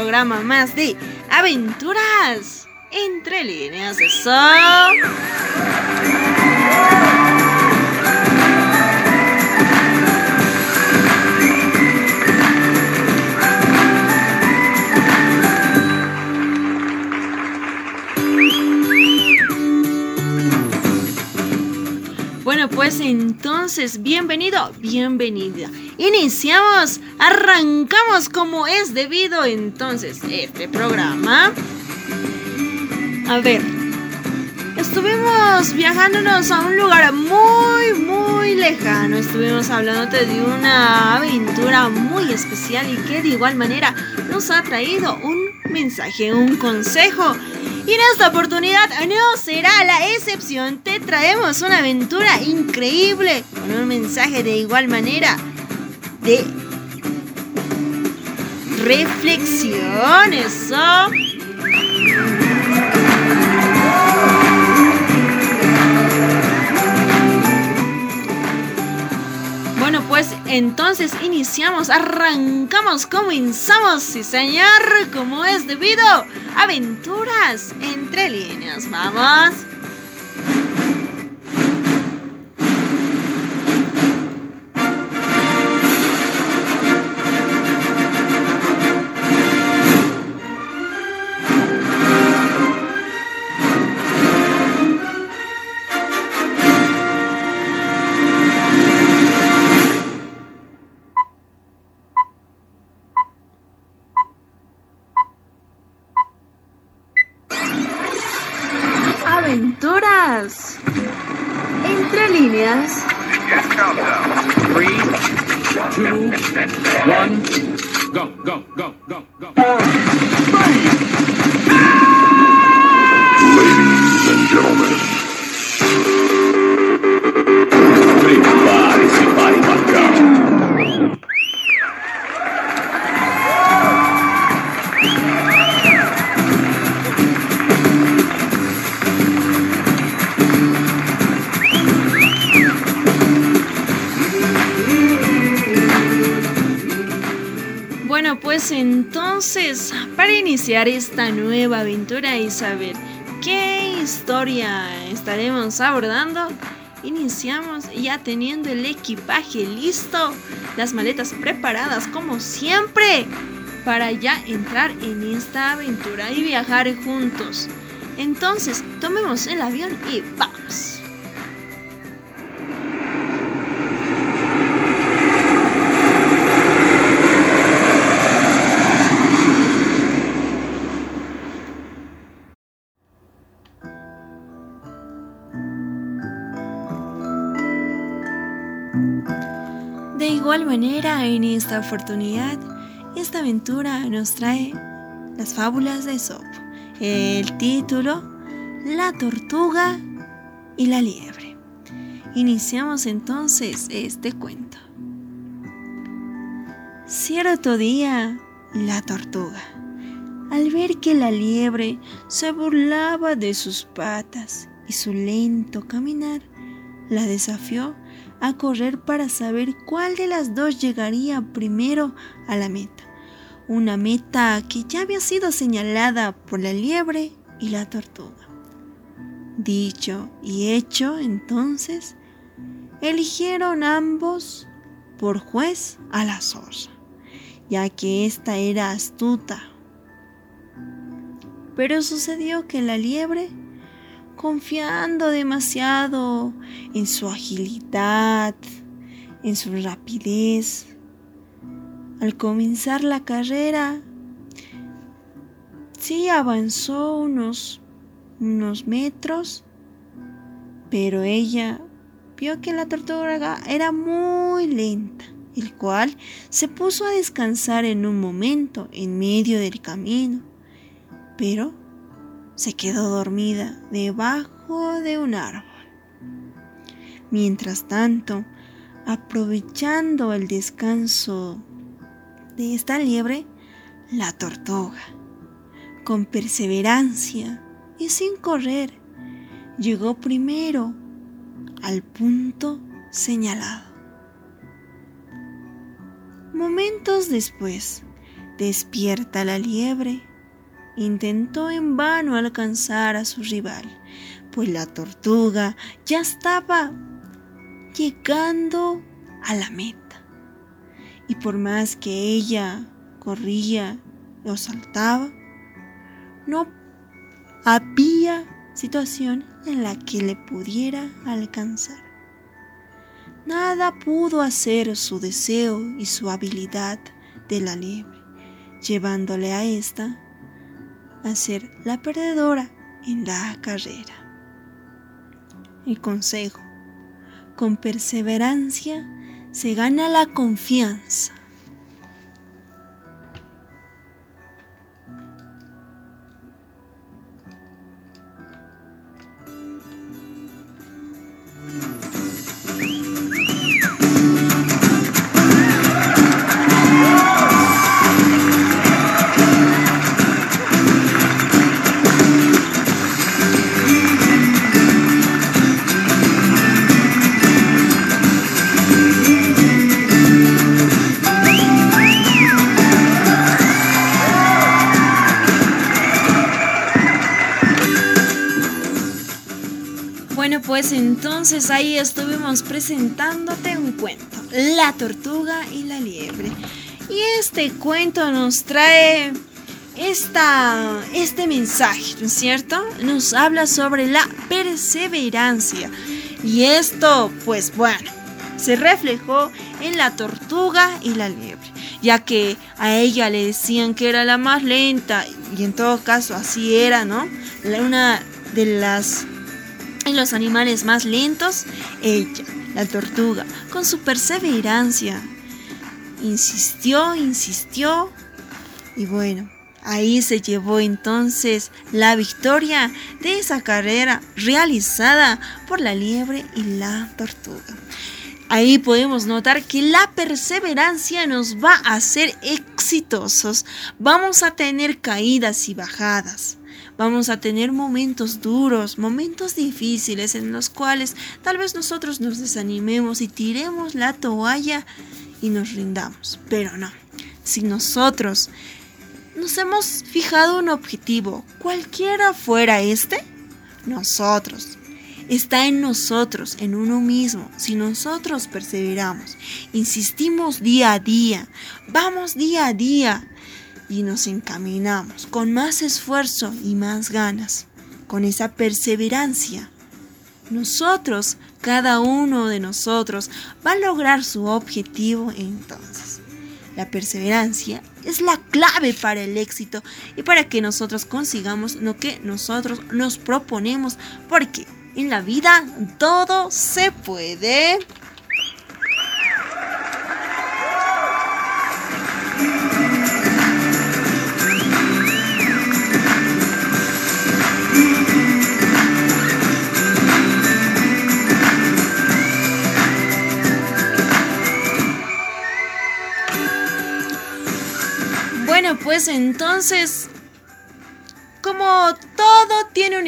programa más de aventuras entre líneas de sol. Pues entonces, bienvenido, bienvenida. Iniciamos, arrancamos como es debido entonces este programa. A ver, estuvimos viajándonos a un lugar muy, muy lejano. Estuvimos hablándote de una aventura muy especial y que de igual manera nos ha traído un mensaje, un consejo y en esta oportunidad no será la excepción. Te traemos una aventura increíble con un mensaje de igual manera de reflexión. Eso. Entonces iniciamos, arrancamos, comenzamos, sí señor, como es debido. Aventuras entre líneas, vamos. Three, two, one, go, go, go, go, go. Four, three. Iniciar esta nueva aventura y saber qué historia estaremos abordando, iniciamos ya teniendo el equipaje listo, las maletas preparadas como siempre, para ya entrar en esta aventura y viajar juntos. Entonces, tomemos el avión y vamos. En esta oportunidad, esta aventura nos trae las fábulas de Sopo. El título, La tortuga y la liebre. Iniciamos entonces este cuento. Cierto día, la tortuga, al ver que la liebre se burlaba de sus patas y su lento caminar, la desafió a correr para saber cuál de las dos llegaría primero a la meta. Una meta que ya había sido señalada por la liebre y la tortuga. Dicho y hecho, entonces, eligieron ambos por juez a la zorra, ya que ésta era astuta. Pero sucedió que la liebre confiando demasiado en su agilidad, en su rapidez. Al comenzar la carrera, sí avanzó unos, unos metros, pero ella vio que la tortuga era muy lenta, el cual se puso a descansar en un momento en medio del camino. Pero se quedó dormida debajo de un árbol. Mientras tanto, aprovechando el descanso de esta liebre, la tortuga, con perseverancia y sin correr, llegó primero al punto señalado. Momentos después, despierta la liebre. Intentó en vano alcanzar a su rival, pues la tortuga ya estaba llegando a la meta. Y por más que ella corría o saltaba, no había situación en la que le pudiera alcanzar. Nada pudo hacer su deseo y su habilidad de la liebre, llevándole a esta a ser la perdedora en la carrera. El consejo, con perseverancia se gana la confianza. Pues entonces ahí estuvimos presentándote un cuento, La tortuga y la liebre. Y este cuento nos trae esta, este mensaje, ¿no es cierto? Nos habla sobre la perseverancia. Y esto, pues bueno, se reflejó en la tortuga y la liebre, ya que a ella le decían que era la más lenta, y en todo caso así era, ¿no? Una de las y los animales más lentos, ella, la tortuga, con su perseverancia, insistió, insistió y bueno, ahí se llevó entonces la victoria de esa carrera realizada por la liebre y la tortuga. Ahí podemos notar que la perseverancia nos va a hacer exitosos. Vamos a tener caídas y bajadas Vamos a tener momentos duros, momentos difíciles en los cuales tal vez nosotros nos desanimemos y tiremos la toalla y nos rindamos. Pero no, si nosotros nos hemos fijado un objetivo, cualquiera fuera este, nosotros. Está en nosotros, en uno mismo. Si nosotros perseveramos, insistimos día a día, vamos día a día, y nos encaminamos con más esfuerzo y más ganas, con esa perseverancia. Nosotros, cada uno de nosotros, va a lograr su objetivo entonces. La perseverancia es la clave para el éxito y para que nosotros consigamos lo que nosotros nos proponemos, porque en la vida todo se puede. Entonces, como todo tiene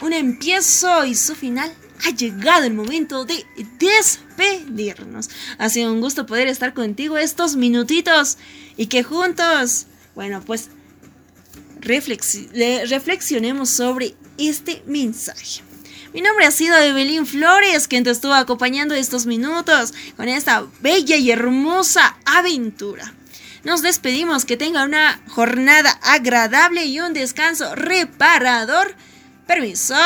un, empiezo y su final, ha llegado el momento de despedirnos. Ha sido un gusto poder estar contigo estos minutitos y que juntos, bueno, pues reflexionemos sobre este mensaje. Mi nombre ha sido Evelyn Flores, quien te estuvo acompañando estos minutos con esta bella y hermosa aventura. Nos despedimos, que tenga una jornada agradable y un descanso reparador. Permiso.